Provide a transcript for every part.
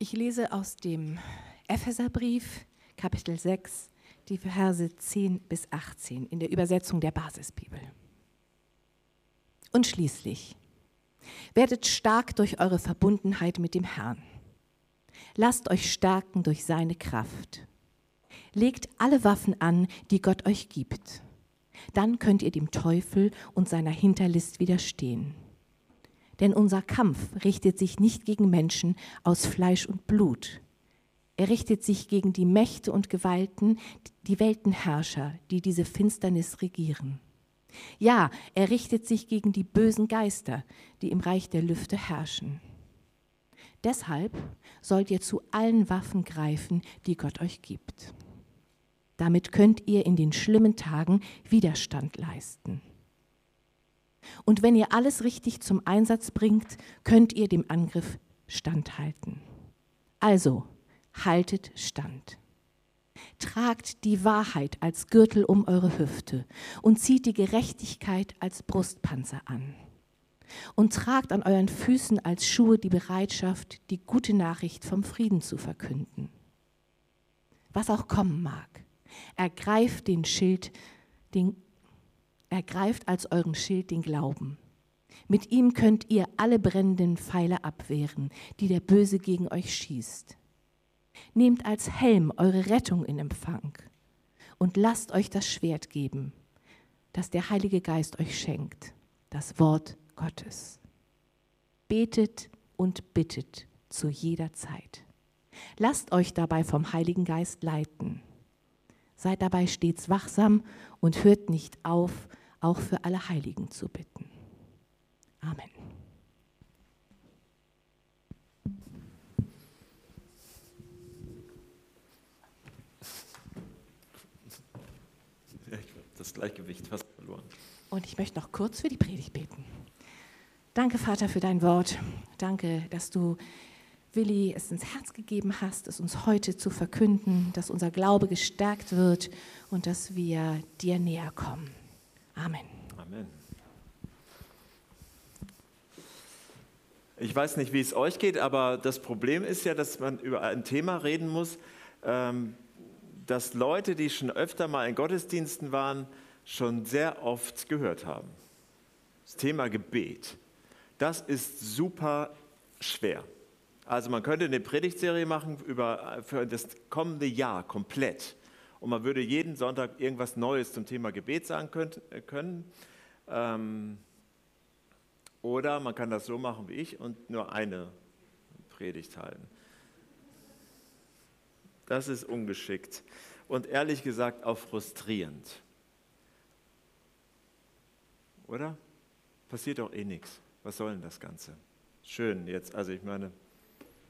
Ich lese aus dem Epheserbrief, Kapitel 6, die Verse 10 bis 18 in der Übersetzung der Basisbibel. Und schließlich, werdet stark durch eure Verbundenheit mit dem Herrn. Lasst euch stärken durch seine Kraft. Legt alle Waffen an, die Gott euch gibt. Dann könnt ihr dem Teufel und seiner Hinterlist widerstehen. Denn unser Kampf richtet sich nicht gegen Menschen aus Fleisch und Blut. Er richtet sich gegen die Mächte und Gewalten, die Weltenherrscher, die diese Finsternis regieren. Ja, er richtet sich gegen die bösen Geister, die im Reich der Lüfte herrschen. Deshalb sollt ihr zu allen Waffen greifen, die Gott euch gibt. Damit könnt ihr in den schlimmen Tagen Widerstand leisten. Und wenn ihr alles richtig zum Einsatz bringt, könnt ihr dem Angriff standhalten. Also, haltet stand. Tragt die Wahrheit als Gürtel um eure Hüfte und zieht die Gerechtigkeit als Brustpanzer an. Und tragt an euren Füßen als Schuhe die Bereitschaft, die gute Nachricht vom Frieden zu verkünden. Was auch kommen mag, ergreift den Schild, den, ergreift als euren Schild den Glauben. Mit ihm könnt ihr alle brennenden Pfeile abwehren, die der Böse gegen euch schießt. Nehmt als Helm eure Rettung in Empfang und lasst euch das Schwert geben, das der Heilige Geist euch schenkt, das Wort Gottes. Betet und bittet zu jeder Zeit. Lasst euch dabei vom Heiligen Geist leiten. Seid dabei stets wachsam und hört nicht auf, auch für alle Heiligen zu bitten. Amen. das Gleichgewicht fast verloren. Und ich möchte noch kurz für die Predigt beten. Danke, Vater, für dein Wort. Danke, dass du Willi es ins Herz gegeben hast, es uns heute zu verkünden, dass unser Glaube gestärkt wird und dass wir dir näher kommen. Amen. Amen. Ich weiß nicht, wie es euch geht, aber das Problem ist ja, dass man über ein Thema reden muss, ähm, dass Leute, die schon öfter mal in Gottesdiensten waren, schon sehr oft gehört haben. Das Thema Gebet. Das ist super schwer. Also man könnte eine Predigtserie machen über, für das kommende Jahr komplett. Und man würde jeden Sonntag irgendwas Neues zum Thema Gebet sagen können. Ähm, oder man kann das so machen wie ich und nur eine Predigt halten. Das ist ungeschickt und ehrlich gesagt auch frustrierend. Oder? Passiert doch eh nichts. Was soll denn das Ganze? Schön jetzt, also ich meine,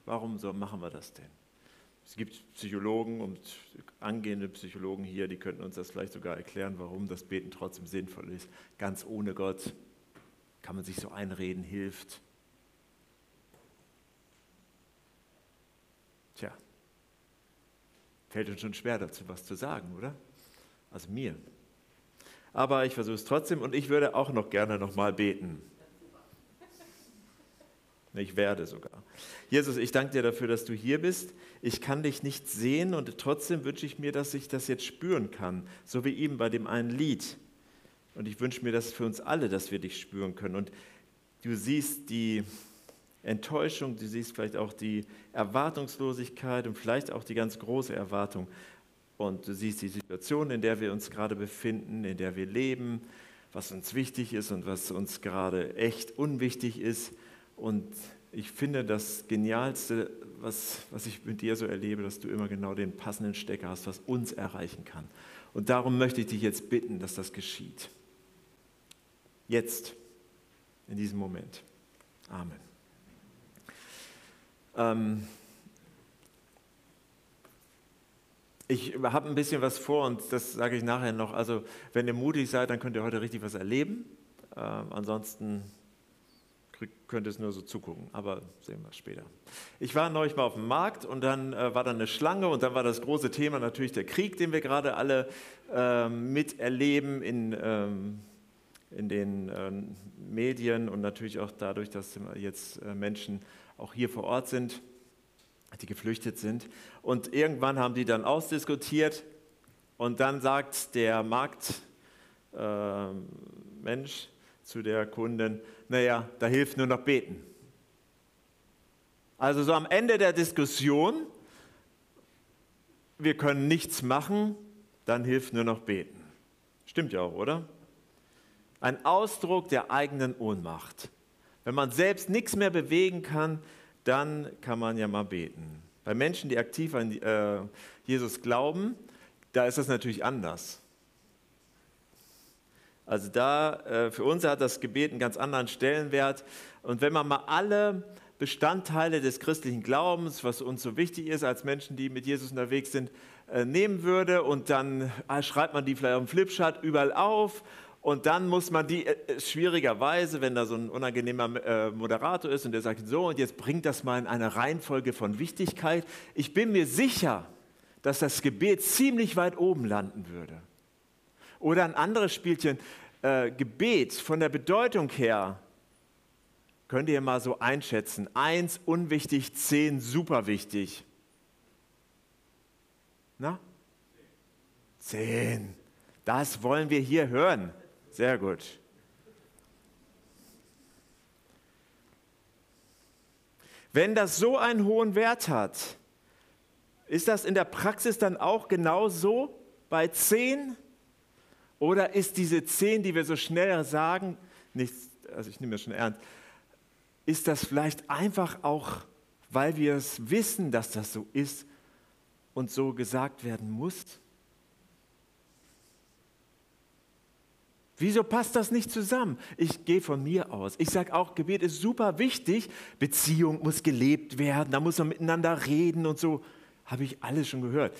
warum so machen wir das denn? Es gibt Psychologen und angehende Psychologen hier, die könnten uns das vielleicht sogar erklären, warum das Beten trotzdem sinnvoll ist. Ganz ohne Gott kann man sich so einreden, hilft. Tja, Fällt uns schon schwer dazu, was zu sagen, oder? Also mir. Aber ich versuche es trotzdem und ich würde auch noch gerne nochmal beten. Ich werde sogar. Jesus, ich danke dir dafür, dass du hier bist. Ich kann dich nicht sehen und trotzdem wünsche ich mir, dass ich das jetzt spüren kann, so wie eben bei dem einen Lied. Und ich wünsche mir das für uns alle, dass wir dich spüren können. Und du siehst die Enttäuschung, du siehst vielleicht auch die Erwartungslosigkeit und vielleicht auch die ganz große Erwartung. Und du siehst die Situation, in der wir uns gerade befinden, in der wir leben, was uns wichtig ist und was uns gerade echt unwichtig ist. Und ich finde das Genialste, was, was ich mit dir so erlebe, dass du immer genau den passenden Stecker hast, was uns erreichen kann. Und darum möchte ich dich jetzt bitten, dass das geschieht. Jetzt, in diesem Moment. Amen. Ähm, ich habe ein bisschen was vor und das sage ich nachher noch. Also wenn ihr mutig seid, dann könnt ihr heute richtig was erleben. Ähm, ansonsten könnt ihr es nur so zugucken, aber sehen wir später. Ich war neulich mal auf dem Markt und dann äh, war da eine Schlange und dann war das große Thema natürlich der Krieg, den wir gerade alle äh, miterleben in, ähm, in den äh, Medien und natürlich auch dadurch, dass jetzt äh, Menschen auch hier vor Ort sind. die geflüchtet sind. Und irgendwann haben die dann ausdiskutiert und dann sagt der Marktmensch äh, zu der Kundin, naja, da hilft nur noch beten. Also so am Ende der Diskussion, wir können nichts machen, dann hilft nur noch beten. Stimmt ja auch, oder? Ein Ausdruck der eigenen Ohnmacht. Wenn man selbst nichts mehr bewegen kann, dann kann man ja mal beten. Bei Menschen, die aktiv an äh, Jesus glauben, da ist das natürlich anders. Also da, äh, für uns hat das Gebet einen ganz anderen Stellenwert. Und wenn man mal alle Bestandteile des christlichen Glaubens, was uns so wichtig ist als Menschen, die mit Jesus unterwegs sind, äh, nehmen würde und dann äh, schreibt man die vielleicht auf dem Flipchart überall auf und dann muss man die äh, schwierigerweise, wenn da so ein unangenehmer Moderator ist und der sagt so und jetzt bringt das mal in eine Reihenfolge von Wichtigkeit. Ich bin mir sicher, dass das Gebet ziemlich weit oben landen würde. Oder ein anderes Spielchen, äh, Gebet von der Bedeutung her Könnt ihr mal so einschätzen? Eins unwichtig, zehn super wichtig. Na? Zehn. Das wollen wir hier hören. Sehr gut. Wenn das so einen hohen Wert hat, ist das in der Praxis dann auch genauso bei zehn? Oder ist diese zehn, die wir so schnell sagen, nicht, also ich nehme das schon ernst, ist das vielleicht einfach auch, weil wir es wissen, dass das so ist und so gesagt werden muss? Wieso passt das nicht zusammen? Ich gehe von mir aus. Ich sage auch, Gebet ist super wichtig. Beziehung muss gelebt werden, da muss man miteinander reden und so. Habe ich alles schon gehört.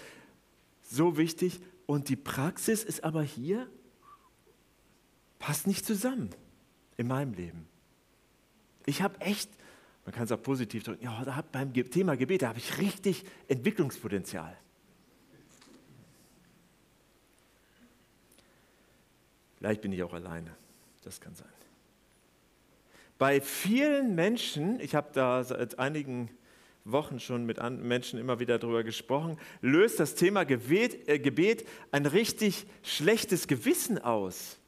So wichtig. Und die Praxis ist aber hier, passt nicht zusammen in meinem Leben. Ich habe echt, man kann es auch positiv drücken, ja, da hab, beim Thema Gebet, da habe ich richtig Entwicklungspotenzial. Vielleicht bin ich auch alleine, das kann sein. Bei vielen Menschen, ich habe da seit einigen Wochen schon mit Menschen immer wieder darüber gesprochen, löst das Thema Gebet, äh, Gebet ein richtig schlechtes Gewissen aus,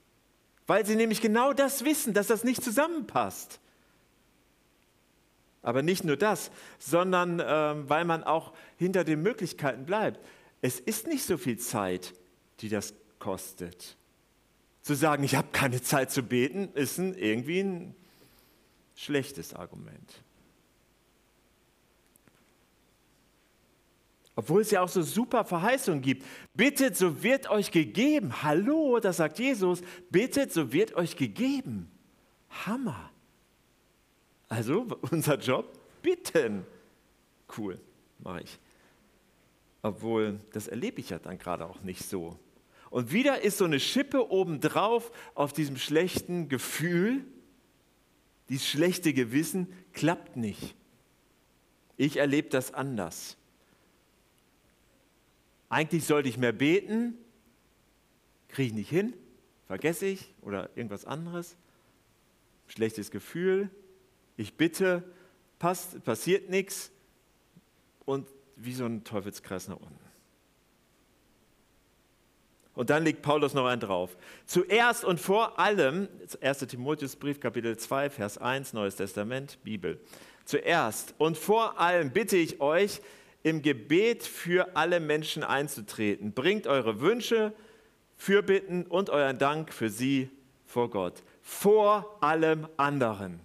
weil sie nämlich genau das wissen, dass das nicht zusammenpasst. Aber nicht nur das, sondern ähm, weil man auch hinter den Möglichkeiten bleibt. Es ist nicht so viel Zeit, die das kostet. Zu sagen, ich habe keine Zeit zu beten, ist ein, irgendwie ein schlechtes Argument. Obwohl es ja auch so super Verheißungen gibt. Bittet, so wird euch gegeben. Hallo, das sagt Jesus. Bittet, so wird euch gegeben. Hammer. Also unser Job, bitten. Cool, mache ich. Obwohl, das erlebe ich ja dann gerade auch nicht so. Und wieder ist so eine Schippe obendrauf auf diesem schlechten Gefühl, dieses schlechte Gewissen klappt nicht. Ich erlebe das anders. Eigentlich sollte ich mehr beten, kriege ich nicht hin, vergesse ich oder irgendwas anderes. Schlechtes Gefühl, ich bitte, passt, passiert nichts und wie so ein Teufelskreis nach unten. Und dann legt Paulus noch einen drauf. Zuerst und vor allem, 1. Timotheusbrief, Kapitel 2, Vers 1, Neues Testament, Bibel. Zuerst und vor allem bitte ich euch, im Gebet für alle Menschen einzutreten. Bringt eure Wünsche, Fürbitten und euren Dank für sie vor Gott. Vor allem anderen.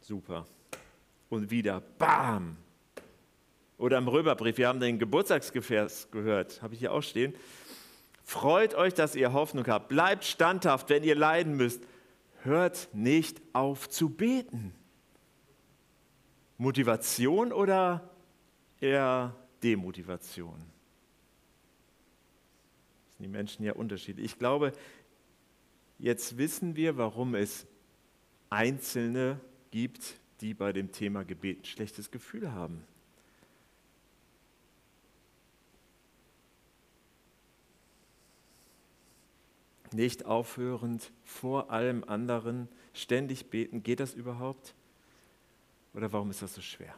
Super. Und wieder, bam. Oder im Römerbrief, wir haben den Geburtstagsgefäß gehört, habe ich hier auch stehen. Freut euch, dass ihr Hoffnung habt. Bleibt standhaft, wenn ihr leiden müsst. Hört nicht auf zu beten. Motivation oder eher Demotivation? Das sind die Menschen ja unterschiedlich. Ich glaube, jetzt wissen wir, warum es einzelne gibt, die bei dem Thema Gebet ein schlechtes Gefühl haben. Nicht aufhörend vor allem anderen ständig beten, geht das überhaupt? Oder warum ist das so schwer?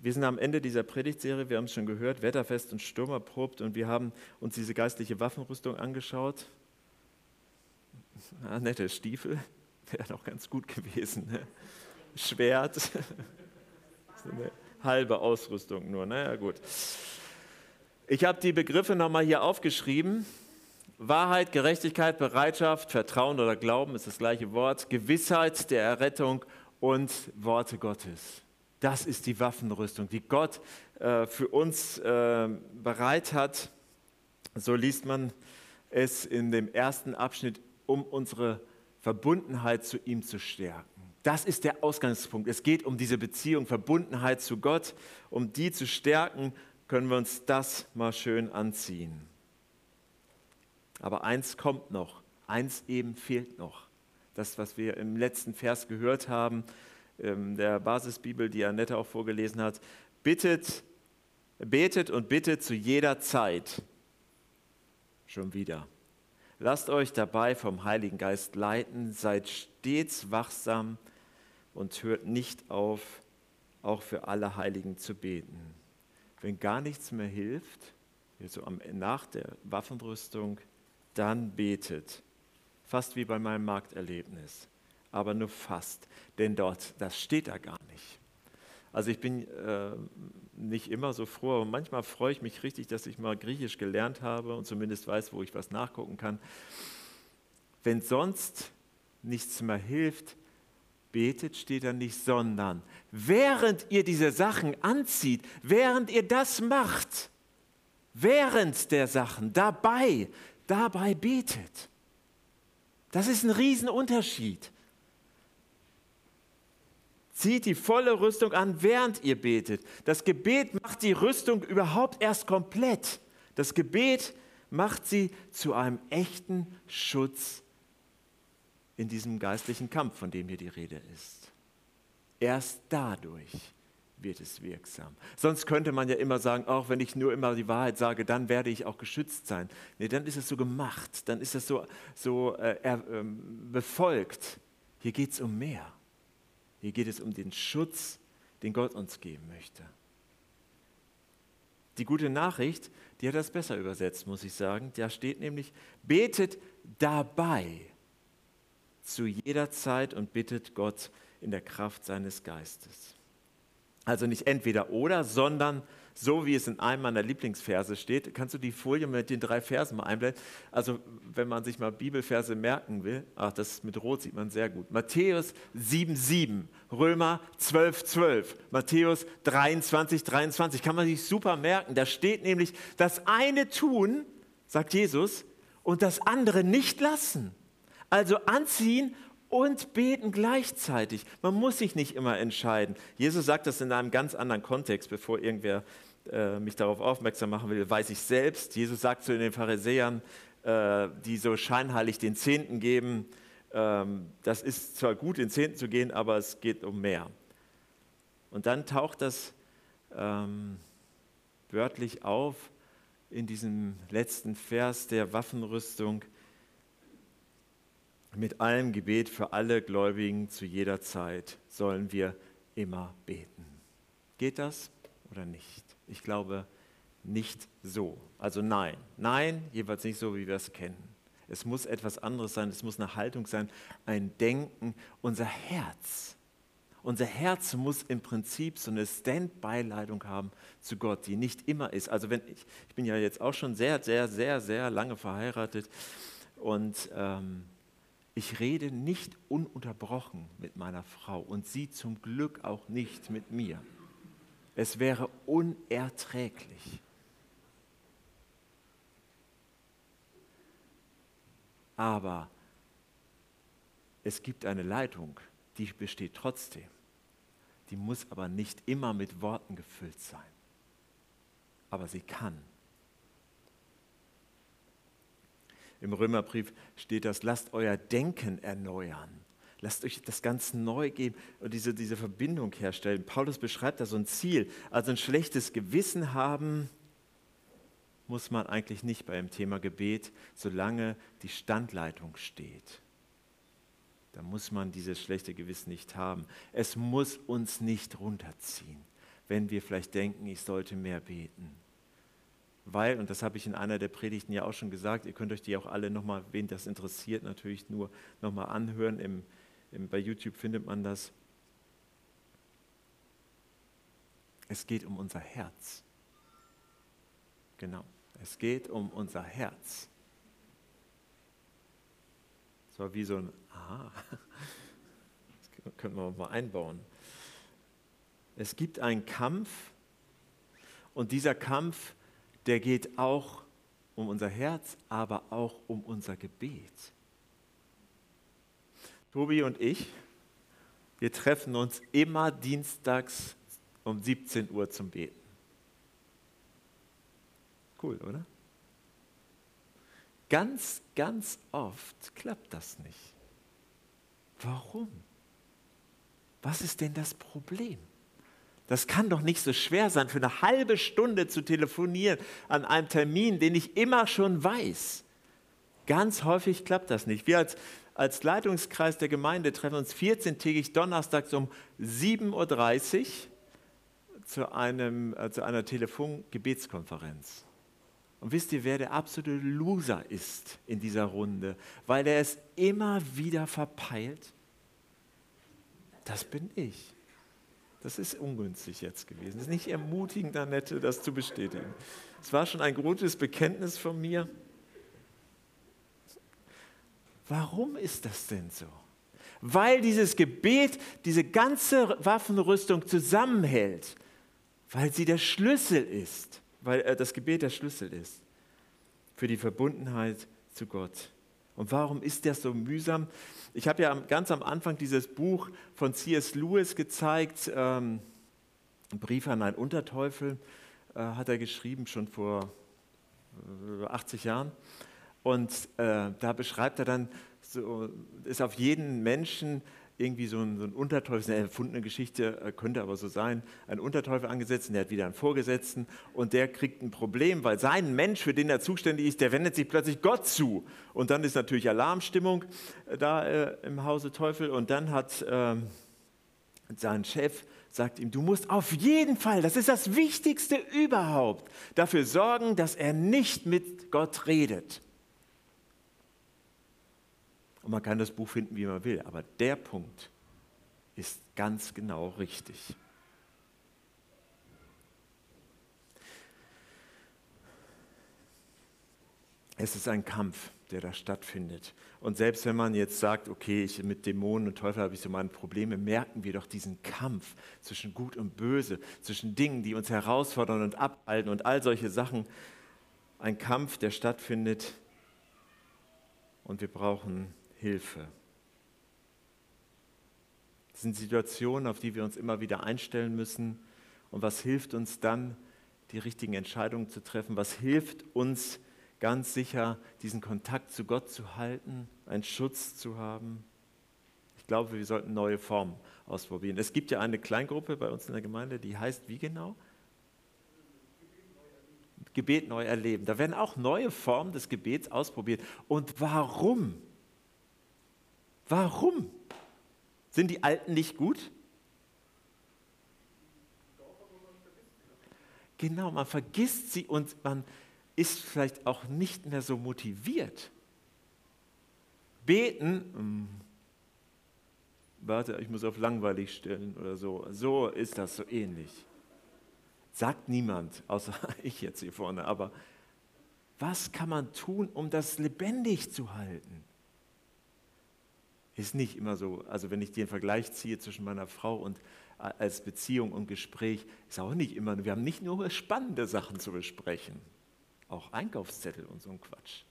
Wir sind am Ende dieser Predigtserie, wir haben es schon gehört, wetterfest und Sturm erprobt und wir haben uns diese geistliche Waffenrüstung angeschaut. Ah, nette Stiefel, wäre doch ganz gut gewesen. Ne? Schwert, eine halbe Ausrüstung nur, naja gut. Ich habe die Begriffe nochmal hier aufgeschrieben. Wahrheit, Gerechtigkeit, Bereitschaft, Vertrauen oder Glauben ist das gleiche Wort, Gewissheit der Errettung und Worte Gottes. Das ist die Waffenrüstung, die Gott äh, für uns äh, bereit hat. So liest man es in dem ersten Abschnitt, um unsere Verbundenheit zu ihm zu stärken. Das ist der Ausgangspunkt. Es geht um diese Beziehung, Verbundenheit zu Gott. Um die zu stärken, können wir uns das mal schön anziehen. Aber eins kommt noch, eins eben fehlt noch. Das, was wir im letzten Vers gehört haben, ähm, der Basisbibel, die Annette auch vorgelesen hat, bittet, betet und bittet zu jeder Zeit. Schon wieder. Lasst euch dabei vom Heiligen Geist leiten, seid stets wachsam und hört nicht auf, auch für alle Heiligen zu beten. Wenn gar nichts mehr hilft, also nach der Waffenrüstung, dann betet. Fast wie bei meinem Markterlebnis aber nur fast, denn dort, das steht da gar nicht. Also ich bin äh, nicht immer so froh, aber manchmal freue ich mich richtig, dass ich mal Griechisch gelernt habe und zumindest weiß, wo ich was nachgucken kann. Wenn sonst nichts mehr hilft, betet steht da nicht, sondern während ihr diese Sachen anzieht, während ihr das macht, während der Sachen, dabei, dabei betet. Das ist ein Riesenunterschied. Zieht die volle Rüstung an, während ihr betet. Das Gebet macht die Rüstung überhaupt erst komplett. Das Gebet macht sie zu einem echten Schutz in diesem geistlichen Kampf, von dem hier die Rede ist. Erst dadurch wird es wirksam. Sonst könnte man ja immer sagen, auch wenn ich nur immer die Wahrheit sage, dann werde ich auch geschützt sein. Nee, dann ist es so gemacht, dann ist es so, so äh, äh, befolgt. Hier geht es um mehr. Hier geht es um den Schutz, den Gott uns geben möchte. Die gute Nachricht, die hat das besser übersetzt, muss ich sagen. Da steht nämlich, betet dabei zu jeder Zeit und bittet Gott in der Kraft seines Geistes. Also nicht entweder oder, sondern so wie es in einem meiner Lieblingsverse steht. Kannst du die Folie mit den drei Versen mal einblenden? Also, wenn man sich mal Bibelverse merken will, ach, das mit Rot sieht man sehr gut. Matthäus 7,7, Römer 12,12, 12, Matthäus 23, 23. Kann man sich super merken. Da steht nämlich, das eine tun, sagt Jesus, und das andere nicht lassen. Also anziehen und beten gleichzeitig. Man muss sich nicht immer entscheiden. Jesus sagt das in einem ganz anderen Kontext, bevor irgendwer äh, mich darauf aufmerksam machen will, weiß ich selbst. Jesus sagt zu den Pharisäern, äh, die so scheinheilig den Zehnten geben, ähm, das ist zwar gut, den Zehnten zu gehen, aber es geht um mehr. Und dann taucht das ähm, wörtlich auf in diesem letzten Vers der Waffenrüstung mit allem Gebet für alle Gläubigen zu jeder Zeit sollen wir immer beten. Geht das oder nicht? Ich glaube nicht so. Also nein, nein, jeweils nicht so, wie wir es kennen. Es muss etwas anderes sein, es muss eine Haltung sein, ein Denken, unser Herz. Unser Herz muss im Prinzip so eine Standby-Leitung haben zu Gott, die nicht immer ist. Also wenn ich, ich bin ja jetzt auch schon sehr, sehr, sehr, sehr lange verheiratet und ähm, ich rede nicht ununterbrochen mit meiner Frau und sie zum Glück auch nicht mit mir. Es wäre unerträglich. Aber es gibt eine Leitung, die besteht trotzdem. Die muss aber nicht immer mit Worten gefüllt sein. Aber sie kann. Im Römerbrief steht das, lasst euer Denken erneuern. Lasst euch das ganz neu geben und diese, diese Verbindung herstellen. Paulus beschreibt da so ein Ziel. Also ein schlechtes Gewissen haben muss man eigentlich nicht beim Thema Gebet, solange die Standleitung steht. Da muss man dieses schlechte Gewissen nicht haben. Es muss uns nicht runterziehen, wenn wir vielleicht denken, ich sollte mehr beten. Weil, und das habe ich in einer der Predigten ja auch schon gesagt, ihr könnt euch die auch alle nochmal, wen das interessiert, natürlich nur nochmal anhören. Im, im, bei YouTube findet man das. Es geht um unser Herz. Genau, es geht um unser Herz. So wie so ein Aha. Das können wir mal einbauen. Es gibt einen Kampf und dieser Kampf, der geht auch um unser Herz, aber auch um unser Gebet. Tobi und ich, wir treffen uns immer dienstags um 17 Uhr zum Beten. Cool, oder? Ganz, ganz oft klappt das nicht. Warum? Was ist denn das Problem? Das kann doch nicht so schwer sein, für eine halbe Stunde zu telefonieren an einem Termin, den ich immer schon weiß. Ganz häufig klappt das nicht. Wir als, als Leitungskreis der Gemeinde treffen uns 14-tägig donnerstags um 7.30 Uhr zu, einem, äh, zu einer Telefongebetskonferenz. Und wisst ihr, wer der absolute Loser ist in dieser Runde, weil er es immer wieder verpeilt? Das bin ich. Das ist ungünstig jetzt gewesen. Es ist nicht ermutigend, Annette, das zu bestätigen. Es war schon ein gutes Bekenntnis von mir. Warum ist das denn so? Weil dieses Gebet diese ganze Waffenrüstung zusammenhält, weil sie der Schlüssel ist weil äh, das Gebet der Schlüssel ist für die Verbundenheit zu Gott. Und warum ist das so mühsam? Ich habe ja ganz am Anfang dieses Buch von C.S. Lewis gezeigt, ähm, Brief an einen Unterteufel, äh, hat er geschrieben, schon vor äh, 80 Jahren. Und äh, da beschreibt er dann, so, ist auf jeden Menschen irgendwie so ein, so ein Unterteufel, eine erfundene Geschichte, äh, könnte aber so sein, ein Unterteufel angesetzt und der hat wieder einen Vorgesetzten und der kriegt ein Problem, weil sein Mensch, für den er zuständig ist, der wendet sich plötzlich Gott zu. Und dann ist natürlich Alarmstimmung äh, da äh, im Hause Teufel und dann hat äh, sein Chef sagt ihm, du musst auf jeden Fall, das ist das Wichtigste überhaupt, dafür sorgen, dass er nicht mit Gott redet. Und man kann das Buch finden, wie man will, aber der Punkt ist ganz genau richtig. Es ist ein Kampf, der da stattfindet. Und selbst wenn man jetzt sagt, okay, ich, mit Dämonen und Teufel habe ich so meine Probleme, merken wir doch diesen Kampf zwischen Gut und Böse, zwischen Dingen, die uns herausfordern und abhalten und all solche Sachen. Ein Kampf, der stattfindet. Und wir brauchen Hilfe. Das sind Situationen, auf die wir uns immer wieder einstellen müssen. Und was hilft uns dann, die richtigen Entscheidungen zu treffen? Was hilft uns ganz sicher, diesen Kontakt zu Gott zu halten, einen Schutz zu haben? Ich glaube, wir sollten neue Formen ausprobieren. Es gibt ja eine Kleingruppe bei uns in der Gemeinde, die heißt wie genau? Gebet neu erleben. Da werden auch neue Formen des Gebets ausprobiert. Und warum? Warum? Sind die Alten nicht gut? Genau, man vergisst sie und man ist vielleicht auch nicht mehr so motiviert. Beten, hm, warte, ich muss auf langweilig stellen oder so. So ist das so ähnlich. Sagt niemand, außer ich jetzt hier vorne, aber was kann man tun, um das lebendig zu halten? Ist nicht immer so. Also wenn ich den Vergleich ziehe zwischen meiner Frau und äh, als Beziehung und Gespräch, ist auch nicht immer. Wir haben nicht nur spannende Sachen zu besprechen, auch Einkaufszettel und so ein Quatsch.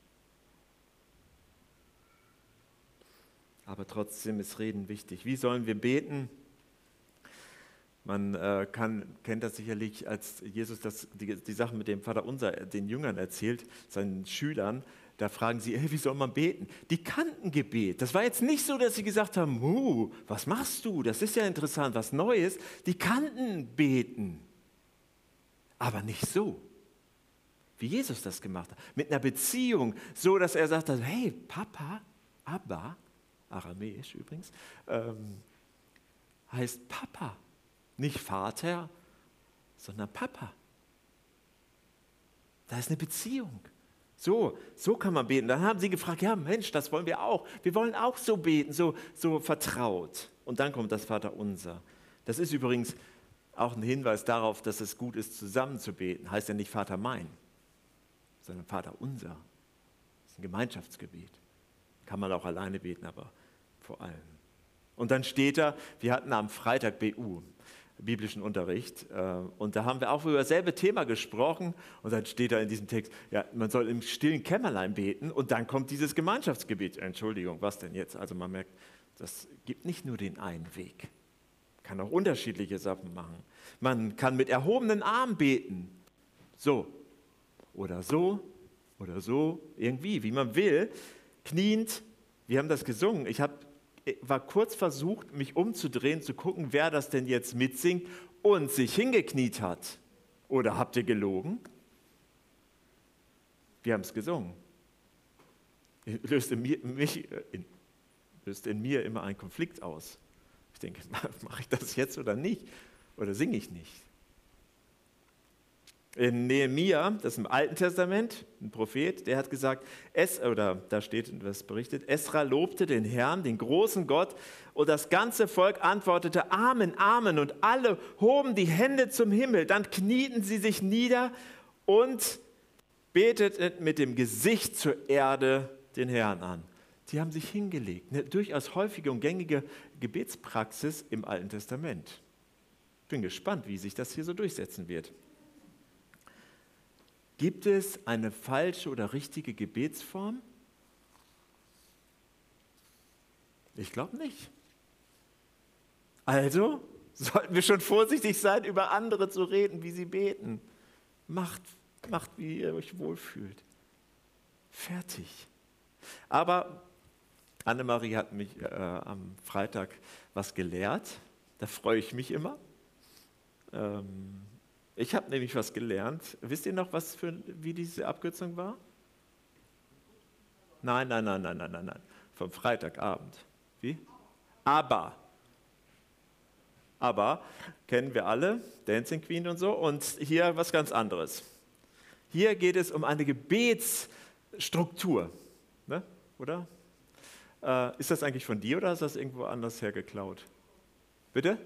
Aber trotzdem ist Reden wichtig. Wie sollen wir beten? Man äh, kann, kennt das sicherlich, als Jesus das, die, die Sachen mit dem Vater Unser den Jüngern erzählt, seinen Schülern, da fragen sie, wie soll man beten? Die kannten Gebet. Das war jetzt nicht so, dass sie gesagt haben, huh, was machst du? Das ist ja interessant, was Neues. Die kannten Beten. Aber nicht so, wie Jesus das gemacht hat. Mit einer Beziehung, so dass er sagt, hey, Papa, Abba, aramäisch übrigens, ähm, heißt Papa, nicht Vater sondern Papa. Da ist eine Beziehung. So, so kann man beten. Dann haben sie gefragt, ja Mensch, das wollen wir auch. Wir wollen auch so beten, so, so vertraut. Und dann kommt das Vaterunser. Das ist übrigens auch ein Hinweis darauf, dass es gut ist, zusammen zu beten. Heißt ja nicht Vater mein, sondern Vater unser. Das ist ein Gemeinschaftsgebet. Kann man auch alleine beten, aber vor allem. Und dann steht da, wir hatten am Freitag BU, biblischen Unterricht, äh, und da haben wir auch über dasselbe Thema gesprochen. Und dann steht da in diesem Text, ja, man soll im stillen Kämmerlein beten und dann kommt dieses Gemeinschaftsgebet. Entschuldigung, was denn jetzt? Also man merkt, das gibt nicht nur den einen Weg kann auch unterschiedliche Sachen machen. Man kann mit erhobenen Armen beten. So oder so oder so, irgendwie, wie man will. Kniend, wir haben das gesungen. Ich hab, war kurz versucht, mich umzudrehen, zu gucken, wer das denn jetzt mitsingt und sich hingekniet hat. Oder habt ihr gelogen? Wir haben es gesungen. Löst in, mir, mich, in, löst in mir immer einen Konflikt aus. Ich denke, mache ich das jetzt oder nicht? Oder singe ich nicht? In Nehemia, das ist im Alten Testament, ein Prophet, der hat gesagt, es, oder da steht was berichtet, Esra lobte den Herrn, den großen Gott, und das ganze Volk antwortete Amen, Amen, und alle hoben die Hände zum Himmel, dann knieten sie sich nieder und beteten mit dem Gesicht zur Erde den Herrn an. Die haben sich hingelegt. Eine durchaus häufige und gängige Gebetspraxis im Alten Testament. Bin gespannt, wie sich das hier so durchsetzen wird. Gibt es eine falsche oder richtige Gebetsform? Ich glaube nicht. Also sollten wir schon vorsichtig sein, über andere zu reden, wie sie beten. Macht, macht wie ihr euch wohlfühlt. Fertig. Aber Annemarie hat mich äh, am Freitag was gelehrt. Da freue ich mich immer. Ähm, ich habe nämlich was gelernt. Wisst ihr noch, was für, wie diese Abkürzung war? Nein, nein, nein, nein, nein, nein, nein. Vom Freitagabend. Wie? Aber. Aber kennen wir alle, Dancing Queen und so. Und hier was ganz anderes. Hier geht es um eine Gebetsstruktur. Ne? Oder? Äh, ist das eigentlich von dir oder ist das irgendwo anders hergeklaut? Bitte?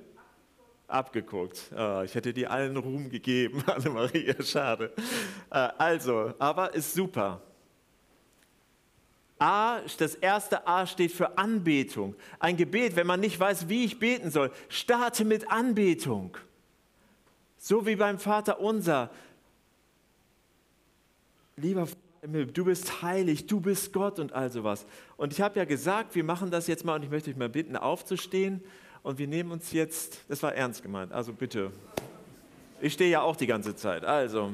Abgeguckt. Äh, ich hätte dir allen Ruhm gegeben, Annemarie, schade. Äh, also, aber ist super. A, das erste A steht für Anbetung. Ein Gebet, wenn man nicht weiß, wie ich beten soll, starte mit Anbetung. So wie beim Vater unser. Lieber Vater, du bist heilig, du bist Gott und all sowas. Und ich habe ja gesagt, wir machen das jetzt mal und ich möchte dich mal bitten, aufzustehen und wir nehmen uns jetzt, das war ernst gemeint, also bitte. Ich stehe ja auch die ganze Zeit, also.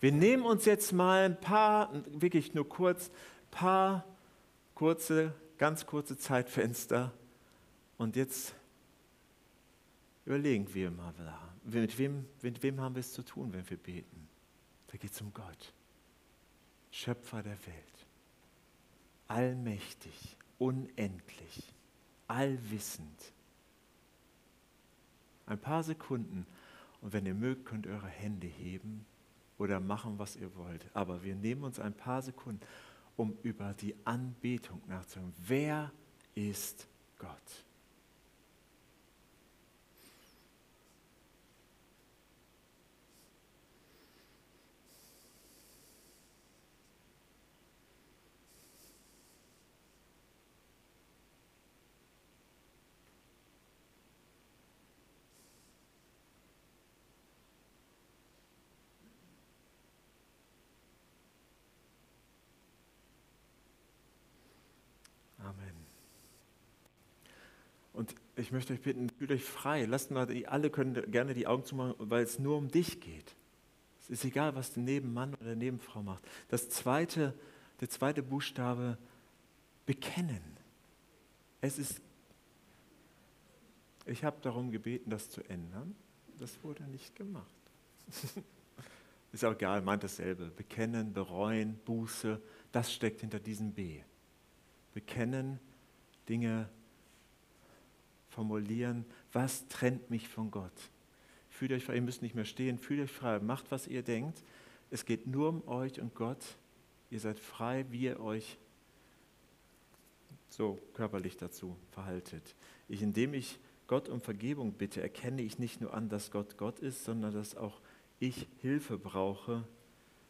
Wir nehmen uns jetzt mal ein paar, wirklich nur kurz, paar kurze, ganz kurze Zeitfenster und jetzt überlegen wir mal. Mit wem, mit wem haben wir es zu tun, wenn wir beten? Da geht es um Gott, Schöpfer der Welt, allmächtig, unendlich, allwissend. Ein paar Sekunden und wenn ihr mögt, könnt ihr eure Hände heben oder machen, was ihr wollt. Aber wir nehmen uns ein paar Sekunden, um über die Anbetung nachzudenken. Wer ist Gott? Und ich möchte euch bitten, fühlt euch frei. Lasst mal, alle können gerne die Augen zumachen, weil es nur um dich geht. Es ist egal, was der Nebenmann oder der Nebenfrau macht. Das zweite, der zweite Buchstabe, bekennen. Es ist, ich habe darum gebeten, das zu ändern. Das wurde nicht gemacht. ist auch egal, meint dasselbe. Bekennen, bereuen, Buße, das steckt hinter diesem B. Bekennen, Dinge formulieren, was trennt mich von Gott. Fühlt euch frei, ihr müsst nicht mehr stehen, fühlt euch frei, macht, was ihr denkt. Es geht nur um euch und Gott. Ihr seid frei, wie ihr euch so körperlich dazu verhaltet. Ich, indem ich Gott um Vergebung bitte, erkenne ich nicht nur an, dass Gott Gott ist, sondern dass auch ich Hilfe brauche,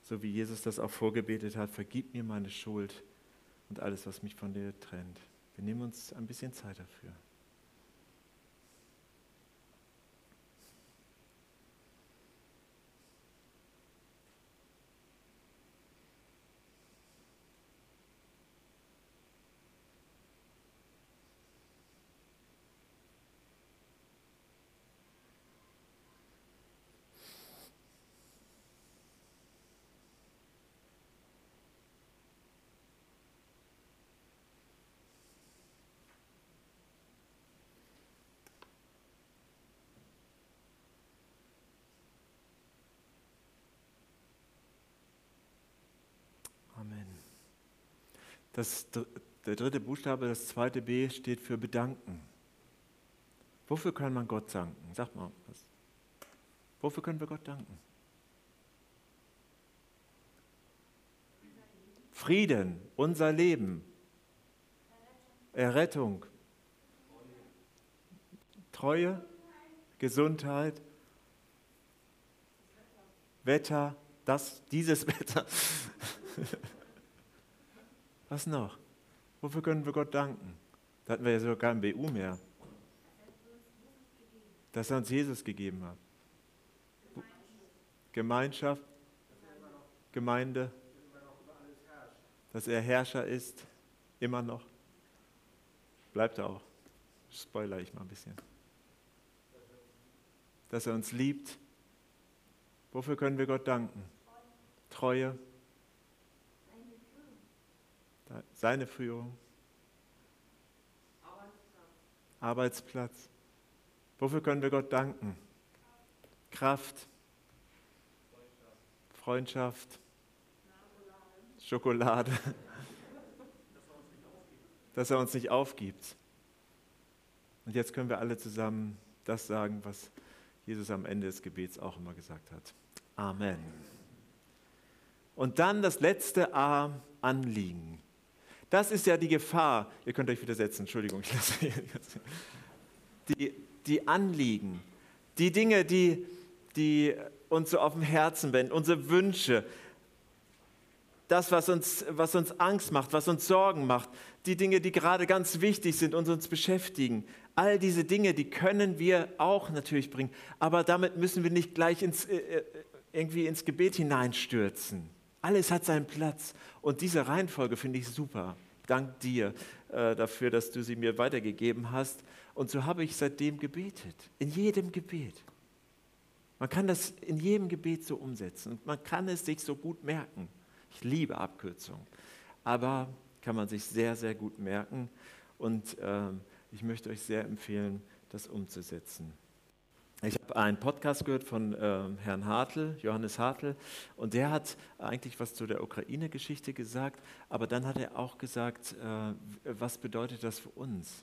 so wie Jesus das auch vorgebetet hat. Vergib mir meine Schuld und alles, was mich von dir trennt. Wir nehmen uns ein bisschen Zeit dafür. Das, der dritte Buchstabe, das zweite B, steht für bedanken. Wofür kann man Gott danken? Sag mal was. Wofür können wir Gott danken? Frieden, unser Leben, Errettung, Treue, Gesundheit, Wetter, das, dieses Wetter. Was noch? Wofür können wir Gott danken? Da hatten wir ja sogar kein BU mehr. Dass er uns Jesus gegeben hat. Gemeinschaft, Gemeinde, dass er Herrscher ist, immer noch. Bleibt er auch. Spoiler ich mal ein bisschen. Dass er uns liebt. Wofür können wir Gott danken? Treue, seine Führung. Arbeitsplatz. Arbeitsplatz. Wofür können wir Gott danken? Kraft. Freundschaft. Schokolade. Dass er uns nicht aufgibt. Und jetzt können wir alle zusammen das sagen, was Jesus am Ende des Gebets auch immer gesagt hat. Amen. Und dann das letzte A, Anliegen. Das ist ja die Gefahr. Ihr könnt euch widersetzen, Entschuldigung. Ich lasse die, die Anliegen, die Dinge, die, die uns so auf dem Herzen wenden, unsere Wünsche, das, was uns, was uns Angst macht, was uns Sorgen macht, die Dinge, die gerade ganz wichtig sind und uns beschäftigen. All diese Dinge, die können wir auch natürlich bringen, aber damit müssen wir nicht gleich ins, äh, äh irgendwie ins Gebet hineinstürzen. Alles hat seinen Platz. Und diese Reihenfolge finde ich super. Dank dir äh, dafür, dass du sie mir weitergegeben hast. Und so habe ich seitdem gebetet. In jedem Gebet. Man kann das in jedem Gebet so umsetzen. Und man kann es sich so gut merken. Ich liebe Abkürzungen. Aber kann man sich sehr, sehr gut merken. Und äh, ich möchte euch sehr empfehlen, das umzusetzen. Ich habe einen Podcast gehört von äh, Herrn Hartl, Johannes Hartl, und der hat eigentlich was zu der Ukraine-Geschichte gesagt, aber dann hat er auch gesagt, äh, was bedeutet das für uns?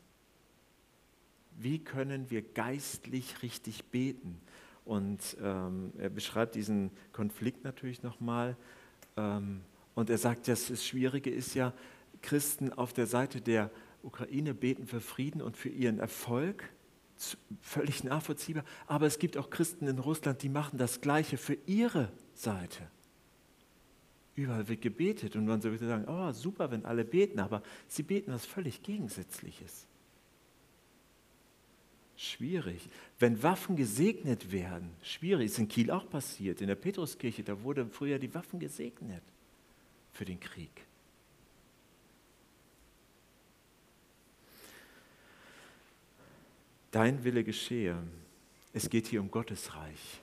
Wie können wir geistlich richtig beten? Und ähm, er beschreibt diesen Konflikt natürlich nochmal. Ähm, und er sagt, dass das Schwierige ist ja, Christen auf der Seite der Ukraine beten für Frieden und für ihren Erfolg völlig nachvollziehbar. Aber es gibt auch Christen in Russland, die machen das Gleiche für ihre Seite. Überall wird gebetet und man würde sagen, oh super, wenn alle beten, aber sie beten was völlig Gegensätzliches. Schwierig. Wenn Waffen gesegnet werden, schwierig, ist in Kiel auch passiert, in der Petruskirche, da wurden früher die Waffen gesegnet für den Krieg. Dein Wille geschehe. Es geht hier um Gottes Reich.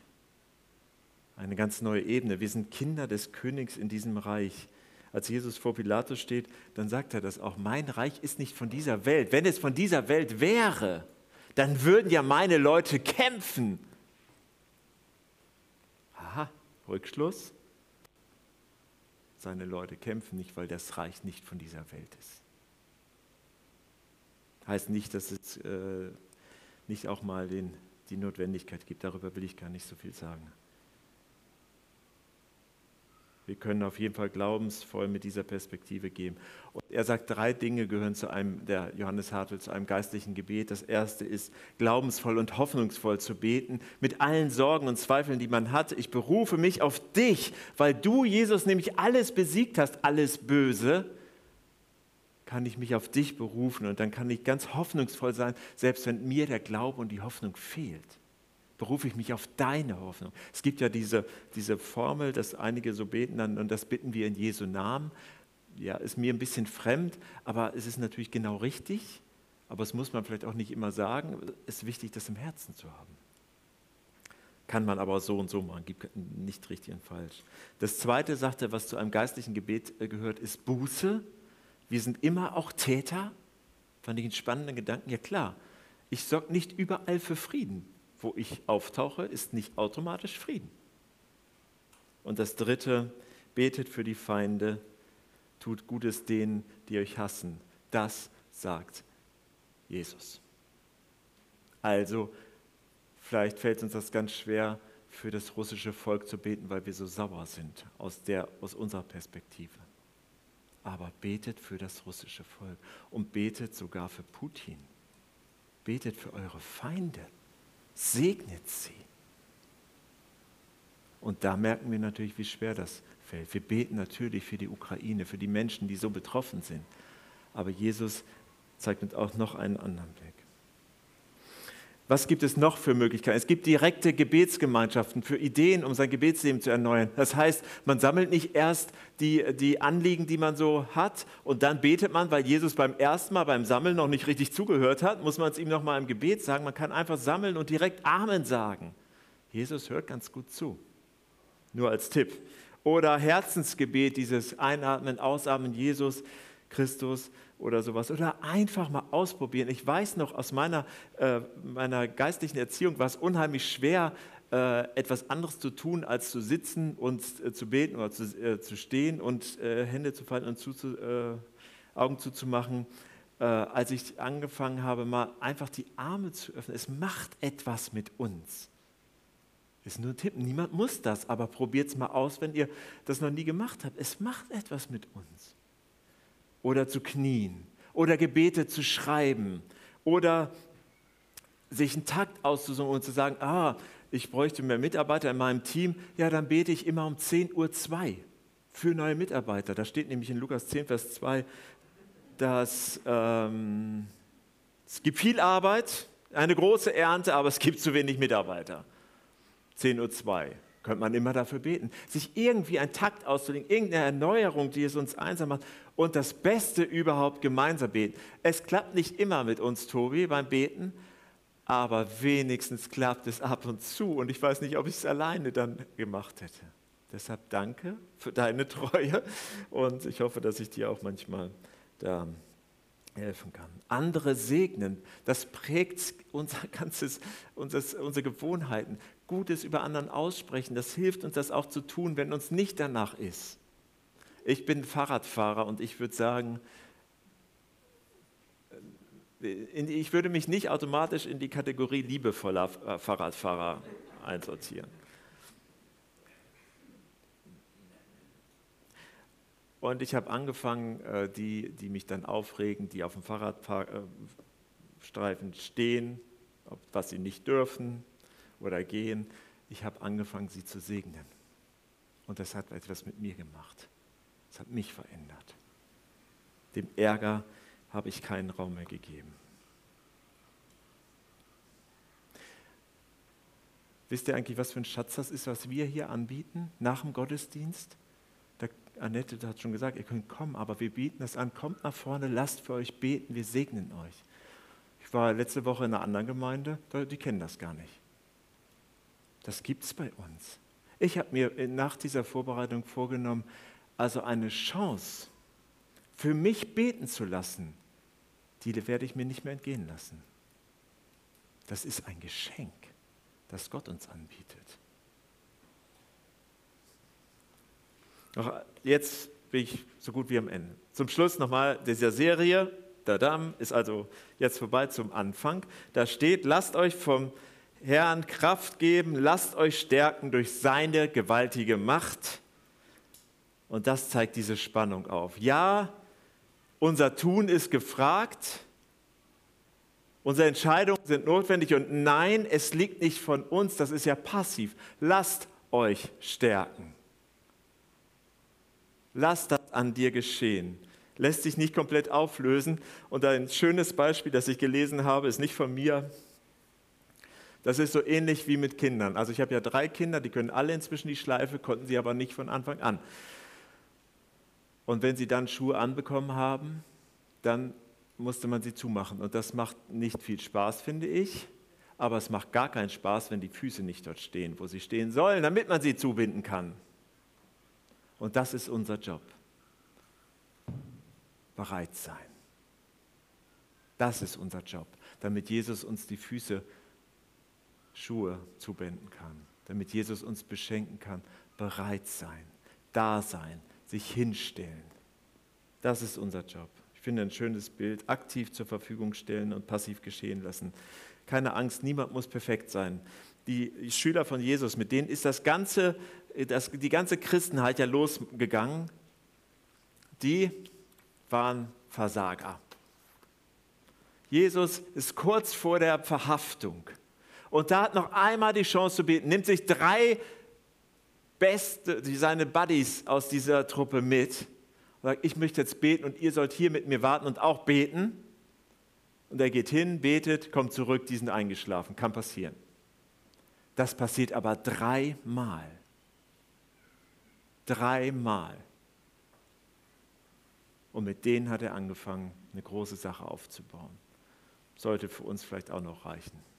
Eine ganz neue Ebene. Wir sind Kinder des Königs in diesem Reich. Als Jesus vor Pilatus steht, dann sagt er das auch. Mein Reich ist nicht von dieser Welt. Wenn es von dieser Welt wäre, dann würden ja meine Leute kämpfen. Aha, Rückschluss. Seine Leute kämpfen nicht, weil das Reich nicht von dieser Welt ist. Heißt nicht, dass es äh, nicht auch mal den, die Notwendigkeit gibt. Darüber will ich gar nicht so viel sagen. Wir können auf jeden Fall glaubensvoll mit dieser Perspektive gehen. Und er sagt, drei Dinge gehören zu einem, der Johannes Hartl, zu einem geistlichen Gebet. Das erste ist, glaubensvoll und hoffnungsvoll zu beten, mit allen Sorgen und Zweifeln, die man hat. Ich berufe mich auf dich, weil du, Jesus, nämlich alles besiegt hast, alles Böse, kann ich mich auf dich berufen und dann kann ich ganz hoffnungsvoll sein, selbst wenn mir der Glaube und die Hoffnung fehlt berufe ich mich auf deine Hoffnung. Es gibt ja diese, diese Formel, dass einige so beten dann, und das bitten wir in Jesu Namen. Ja, ist mir ein bisschen fremd, aber es ist natürlich genau richtig. Aber es muss man vielleicht auch nicht immer sagen. Es ist wichtig, das im Herzen zu haben. Kann man aber so und so machen, gibt nicht richtig und falsch. Das zweite sagte, was zu einem geistlichen Gebet äh, gehört, ist Buße. Wir sind immer auch Täter. Fand ich einen spannenden Gedanken. Ja klar, ich sorge nicht überall für Frieden wo ich auftauche, ist nicht automatisch Frieden. Und das Dritte, betet für die Feinde, tut Gutes denen, die euch hassen. Das sagt Jesus. Also, vielleicht fällt uns das ganz schwer, für das russische Volk zu beten, weil wir so sauer sind aus, der, aus unserer Perspektive. Aber betet für das russische Volk und betet sogar für Putin. Betet für eure Feinde segnet sie. Und da merken wir natürlich, wie schwer das fällt. Wir beten natürlich für die Ukraine, für die Menschen, die so betroffen sind. Aber Jesus zeigt uns auch noch einen anderen Weg. Was gibt es noch für Möglichkeiten? Es gibt direkte Gebetsgemeinschaften für Ideen, um sein Gebetsleben zu erneuern. Das heißt, man sammelt nicht erst die, die Anliegen, die man so hat, und dann betet man, weil Jesus beim ersten Mal beim Sammeln noch nicht richtig zugehört hat, muss man es ihm noch mal im Gebet sagen. Man kann einfach sammeln und direkt Amen sagen. Jesus hört ganz gut zu. Nur als Tipp. Oder Herzensgebet, dieses Einatmen, Ausatmen, Jesus, Christus, oder sowas. Oder einfach mal ausprobieren. Ich weiß noch, aus meiner, äh, meiner geistlichen Erziehung war es unheimlich schwer, äh, etwas anderes zu tun, als zu sitzen und äh, zu beten oder zu, äh, zu stehen und äh, Hände zu falten und zu, äh, Augen zuzumachen. als ich angefangen habe, mal einfach die Arme zu öffnen. Es macht etwas mit uns. Ist nur ein Tipp, niemand muss das, aber probiert es mal aus, wenn ihr das noch nie gemacht habt. Es macht etwas mit uns oder zu knien oder Gebete zu schreiben oder sich einen Takt auszusuchen und zu sagen, ah, ich bräuchte mehr Mitarbeiter in meinem Team, ja, dann bete ich immer um 10.02 Uhr für neue Mitarbeiter. Da steht nämlich in Lukas 10, Vers 2, dass ähm, es gibt viel Arbeit, eine große Ernte, aber es gibt zu wenig Mitarbeiter. 10.02 Uhr könnte man immer dafür beten. Sich irgendwie einen Takt auszulegen, irgendeine Erneuerung, die es uns einsam macht und das Beste überhaupt gemeinsam beten. Es klappt nicht immer mit uns, Tobi, beim Beten, aber wenigstens klappt es ab und zu und ich weiß nicht, ob ich es alleine dann gemacht hätte. Deshalb danke für deine Treue und ich hoffe, dass ich dir auch manchmal da helfen kann. Andere segnen, das prägt unser ganzes, unser, unsere Gewohnheiten. Gutes über anderen aussprechen, das hilft uns das auch zu tun, wenn uns nicht danach ist. Ich bin Fahrradfahrer und ich würde sagen, ich würde mich nicht automatisch in die Kategorie liebevoller äh, Fahrradfahrer einsortieren. Und ich habe angefangen, äh, die, die mich dann aufregen, die auf dem Fahrradstreifen stehen, was sie nicht dürfen oder gehen, ich habe angefangen, sie zu segnen. Und das hat etwas mit mir gemacht. Es hat mich verändert. Dem Ärger habe ich keinen Raum mehr gegeben. Wisst ihr eigentlich, was für ein Schatz das ist, was wir hier anbieten nach dem Gottesdienst? Annette hat schon gesagt, ihr könnt kommen, aber wir bieten das an. Kommt nach vorne, lasst für euch beten, wir segnen euch. Ich war letzte Woche in einer anderen Gemeinde, die kennen das gar nicht. Das gibt es bei uns. Ich habe mir nach dieser Vorbereitung vorgenommen, also eine Chance für mich beten zu lassen, die werde ich mir nicht mehr entgehen lassen. Das ist ein Geschenk, das Gott uns anbietet. Noch, jetzt bin ich so gut wie am Ende. Zum Schluss nochmal dieser Serie. dadam, ist also jetzt vorbei zum Anfang. Da steht, lasst euch vom Herrn Kraft geben, lasst euch stärken durch seine gewaltige Macht. Und das zeigt diese Spannung auf. Ja, unser Tun ist gefragt, unsere Entscheidungen sind notwendig und nein, es liegt nicht von uns, das ist ja passiv. Lasst euch stärken. Lass das an dir geschehen. Lässt sich nicht komplett auflösen. Und ein schönes Beispiel, das ich gelesen habe, ist nicht von mir. Das ist so ähnlich wie mit Kindern. Also ich habe ja drei Kinder, die können alle inzwischen die Schleife, konnten sie aber nicht von Anfang an. Und wenn sie dann Schuhe anbekommen haben, dann musste man sie zumachen. Und das macht nicht viel Spaß, finde ich. Aber es macht gar keinen Spaß, wenn die Füße nicht dort stehen, wo sie stehen sollen, damit man sie zubinden kann. Und das ist unser Job. Bereit sein. Das ist unser Job, damit Jesus uns die Füße, Schuhe zubinden kann, damit Jesus uns beschenken kann. Bereit sein, da sein, sich hinstellen. Das ist unser Job. Ich finde ein schönes Bild. Aktiv zur Verfügung stellen und passiv geschehen lassen. Keine Angst, niemand muss perfekt sein. Die Schüler von Jesus, mit denen ist das ganze das, die ganze Christenheit ja losgegangen, die waren Versager. Jesus ist kurz vor der Verhaftung und da hat noch einmal die Chance zu beten, nimmt sich drei beste, seine Buddies aus dieser Truppe mit und sagt, ich möchte jetzt beten und ihr sollt hier mit mir warten und auch beten. Und er geht hin, betet, kommt zurück, die sind eingeschlafen, kann passieren. Das passiert aber dreimal. Dreimal. Und mit denen hat er angefangen, eine große Sache aufzubauen. Sollte für uns vielleicht auch noch reichen.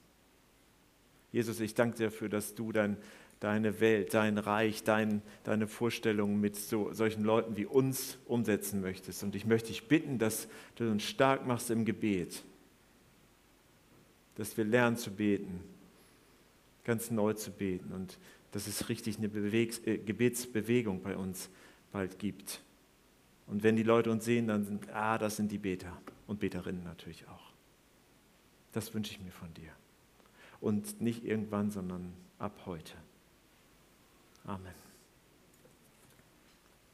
Jesus, ich danke dir dafür, dass du dein, deine Welt, dein Reich, dein, deine Vorstellungen mit so, solchen Leuten wie uns umsetzen möchtest. Und ich möchte dich bitten, dass du uns stark machst im Gebet. Dass wir lernen zu beten, ganz neu zu beten und dass es richtig eine Bewegs äh, Gebetsbewegung bei uns bald gibt. Und wenn die Leute uns sehen, dann sind, ah, das sind die Beter und Beterinnen natürlich auch. Das wünsche ich mir von dir. Und nicht irgendwann, sondern ab heute. Amen.